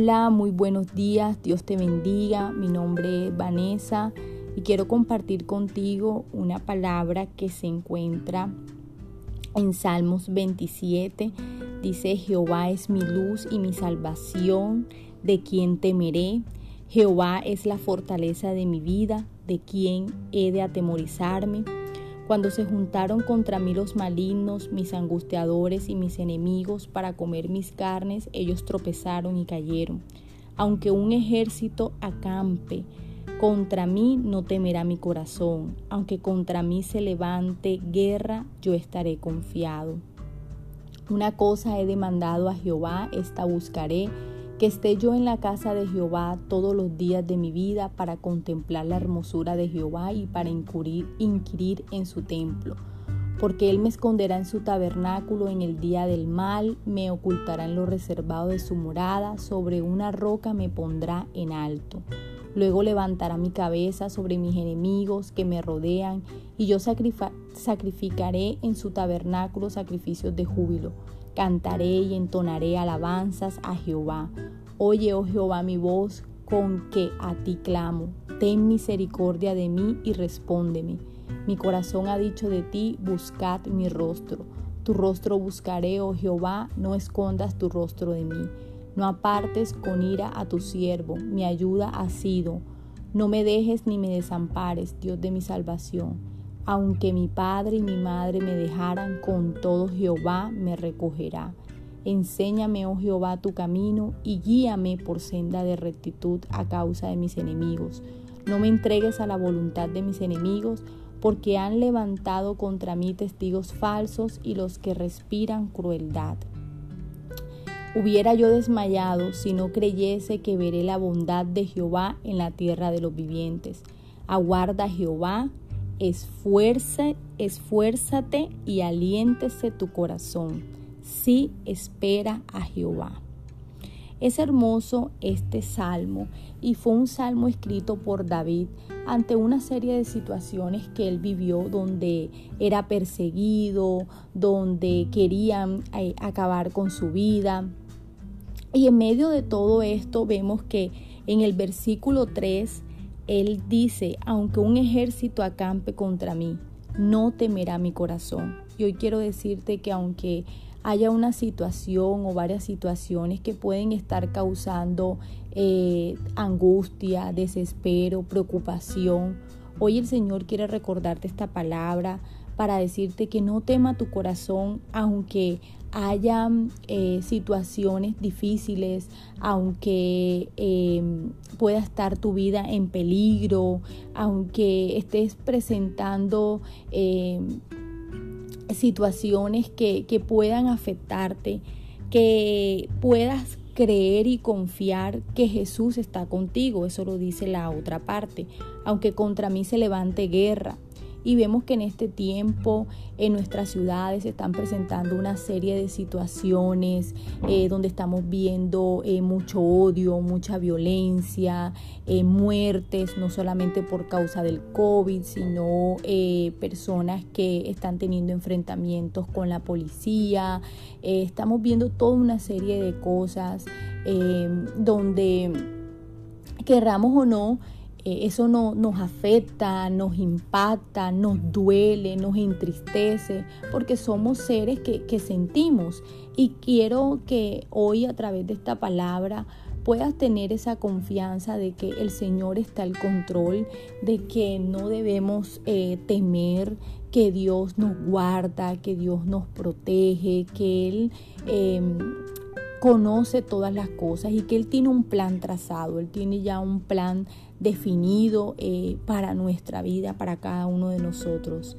Hola, muy buenos días, Dios te bendiga. Mi nombre es Vanessa y quiero compartir contigo una palabra que se encuentra en Salmos 27. Dice, Jehová es mi luz y mi salvación, de quien temeré. Jehová es la fortaleza de mi vida, de quien he de atemorizarme. Cuando se juntaron contra mí los malignos, mis angustiadores y mis enemigos para comer mis carnes, ellos tropezaron y cayeron. Aunque un ejército acampe contra mí, no temerá mi corazón. Aunque contra mí se levante guerra, yo estaré confiado. Una cosa he demandado a Jehová, esta buscaré que esté yo en la casa de Jehová todos los días de mi vida para contemplar la hermosura de Jehová y para inquirir, en su templo. Porque Él me esconderá en su tabernáculo en el día del mal, me ocultará en lo reservado de su morada, sobre una roca me pondrá en alto. Luego levantará mi cabeza sobre mis enemigos que me rodean, y yo sacrificaré en su tabernáculo sacrificios de júbilo Cantaré y entonaré alabanzas a Jehová. Oye, oh Jehová, mi voz con que a ti clamo. Ten misericordia de mí y respóndeme. Mi corazón ha dicho de ti, buscad mi rostro. Tu rostro buscaré, oh Jehová, no escondas tu rostro de mí. No apartes con ira a tu siervo, mi ayuda ha sido. No me dejes ni me desampares, Dios de mi salvación. Aunque mi padre y mi madre me dejaran, con todo Jehová me recogerá. Enséñame, oh Jehová, tu camino y guíame por senda de rectitud a causa de mis enemigos. No me entregues a la voluntad de mis enemigos, porque han levantado contra mí testigos falsos y los que respiran crueldad. Hubiera yo desmayado si no creyese que veré la bondad de Jehová en la tierra de los vivientes. Aguarda Jehová Esfuerza, esfuérzate y aliéntese tu corazón. Sí espera a Jehová. Es hermoso este salmo y fue un salmo escrito por David ante una serie de situaciones que él vivió donde era perseguido, donde querían eh, acabar con su vida. Y en medio de todo esto vemos que en el versículo 3 él dice, aunque un ejército acampe contra mí, no temerá mi corazón. Y hoy quiero decirte que aunque haya una situación o varias situaciones que pueden estar causando eh, angustia, desespero, preocupación, hoy el Señor quiere recordarte esta palabra para decirte que no tema tu corazón, aunque haya eh, situaciones difíciles, aunque em, pueda estar tu vida en peligro, aunque estés presentando em, situaciones que, que puedan afectarte, que puedas creer y confiar que Jesús está contigo. Eso lo dice la otra parte. Aunque contra mí se levante guerra, y vemos que en este tiempo en nuestras ciudades se están presentando una serie de situaciones eh, donde estamos viendo eh, mucho odio, mucha violencia, eh, muertes, no solamente por causa del COVID, sino personas que están teniendo enfrentamientos con la policía. estamos viendo toda una serie de cosas donde querramos o no, eh, eso no, nos afecta, nos impacta, nos duele, nos entristece, porque somos seres que, que sentimos. Y quiero que hoy a través de esta palabra puedas tener esa confianza de que el Señor está al control, de que no debemos eh, temer, que Dios nos guarda, que Dios nos protege, que Él em, conoce todas las cosas y que Él tiene un plan trazado, Él tiene ya un plan definido eh, para nuestra vida, para cada uno de nosotros.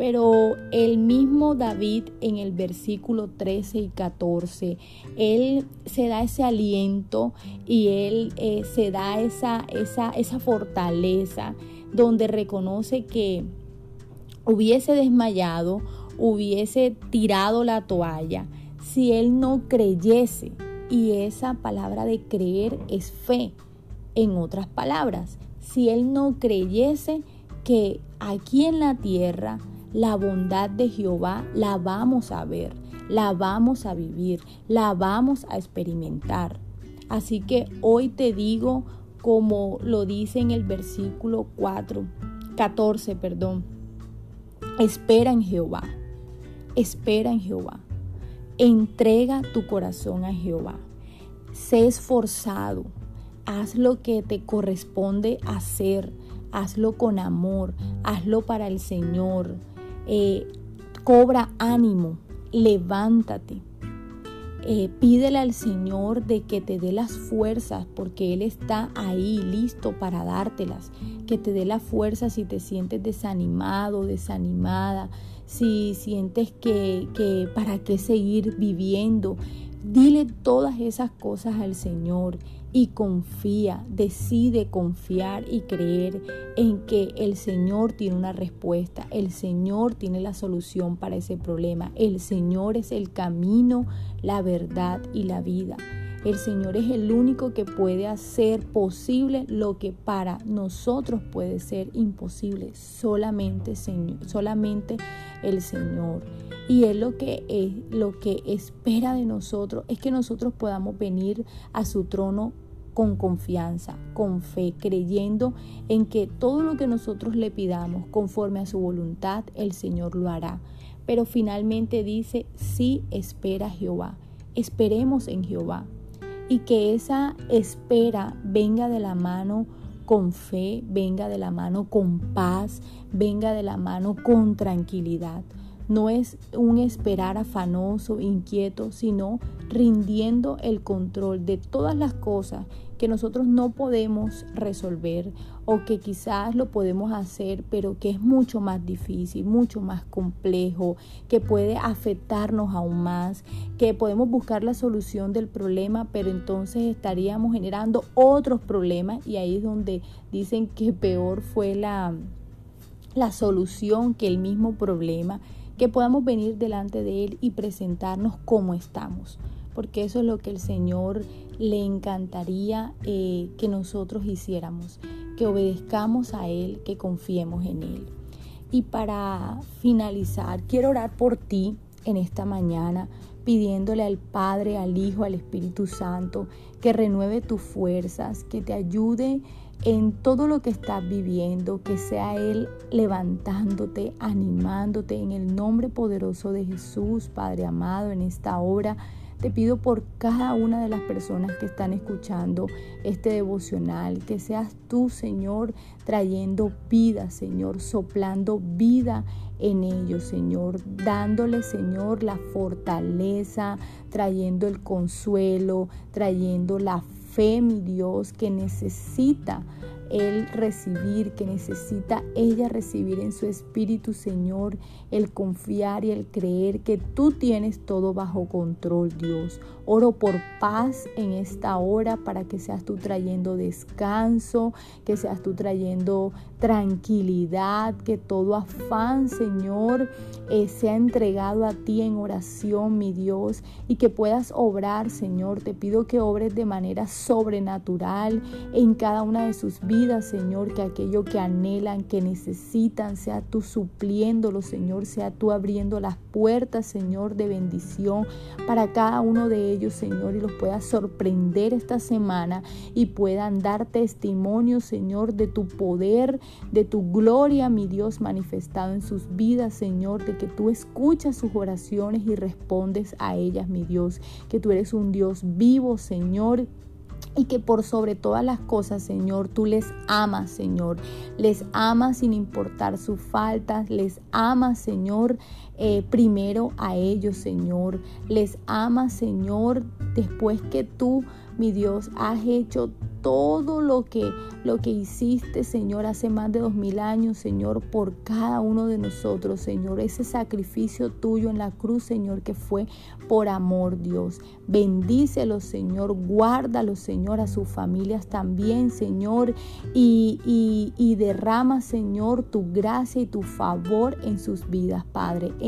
Pero el mismo David en el versículo 13 y 14, él se da ese aliento y él eh, se da esa, esa, esa fortaleza donde reconoce que hubiese desmayado, hubiese tirado la toalla, si él no creyese. Y esa palabra de creer es fe. En otras palabras, si él no creyese que aquí en la tierra la bondad de Jehová la vamos a ver, la vamos a vivir, la vamos a experimentar. Así que hoy te digo, como lo dice en el versículo 4, 14, perdón, espera en Jehová, espera en Jehová, entrega tu corazón a Jehová, sé esforzado, haz lo que te corresponde hacer, hazlo con amor, hazlo para el Señor, eh, cobra ánimo, levántate. Eh, pídele al Señor de que te dé las fuerzas porque Él está ahí listo para dártelas. Que te dé la fuerza si te sientes desanimado, desanimada, si sientes que, que para qué seguir viviendo. Dile todas esas cosas al Señor y confía, decide confiar y creer en que el Señor tiene una respuesta, el Señor tiene la solución para ese problema, el Señor es el camino, la verdad y la vida. El Señor es el único que puede hacer posible lo que para nosotros puede ser imposible. Solamente, Señor, solamente el Señor. Y Él lo que, es, lo que espera de nosotros es que nosotros podamos venir a su trono con confianza, con fe, creyendo en que todo lo que nosotros le pidamos conforme a su voluntad, el Señor lo hará. Pero finalmente dice, sí espera Jehová. Esperemos en Jehová y que esa espera venga de la mano con fe, venga de la mano con paz, venga de la mano con tranquilidad. No es un esperar afanoso, inquieto, sino rindiendo el control de todas las cosas que nosotros no podemos resolver o que quizás lo podemos hacer, pero que es mucho más difícil, mucho más complejo, que puede afectarnos aún más, que podemos buscar la solución del problema, pero entonces estaríamos generando otros problemas. Y ahí es donde dicen que peor fue la, la solución que el mismo problema, que podamos venir delante de Él y presentarnos como estamos porque eso es lo que el Señor le encantaría eh, que nosotros hiciéramos, que obedezcamos a Él, que confiemos en Él. Y para finalizar, quiero orar por ti en esta mañana, pidiéndole al Padre, al Hijo, al Espíritu Santo, que renueve tus fuerzas, que te ayude en todo lo que estás viviendo, que sea Él levantándote, animándote en el nombre poderoso de Jesús, Padre amado, en esta hora. Te pido por cada una de las personas que están escuchando este devocional, que seas tú, Señor, trayendo vida, Señor, soplando vida en ellos, Señor, dándole, Señor, la fortaleza, trayendo el consuelo, trayendo la mi Dios, que necesita él recibir, que necesita ella recibir en su espíritu, Señor, el confiar y el creer que tú tienes todo bajo control, Dios. Oro por paz en esta hora para que seas tú trayendo descanso, que seas tú trayendo tranquilidad, que todo afán, Señor, eh, sea entregado a ti en oración, mi Dios, y que puedas obrar, Señor. Te pido que obres de manera sobrenatural en cada una de sus vidas Señor, que aquello que anhelan, que necesitan, sea tú supliéndolo, Señor, sea tú abriendo las puertas, Señor, de bendición para cada uno de ellos, Señor, y los puedas sorprender esta semana y puedan dar testimonio, Señor, de tu poder, de tu gloria, mi Dios, manifestado en sus vidas, Señor, de que tú escuchas sus oraciones y respondes a ellas, mi Dios, que tú eres un Dios vivo, Señor y que por sobre todas las cosas, Señor, tú les amas, Señor. Les amas sin importar sus faltas, les amas, Señor, eh, primero a ellos, Señor. Les amas, Señor, después que tú, mi Dios, has hecho todo lo que, lo que hiciste, Señor, hace más de dos mil años, Señor, por cada uno de nosotros, Señor. Ese sacrificio tuyo en la cruz, Señor, que fue por amor, Dios. Bendícelos, Señor. Guárdalos, Señor, a sus familias también, Señor. Y, y, y derrama, Señor, tu gracia y tu favor en sus vidas, Padre.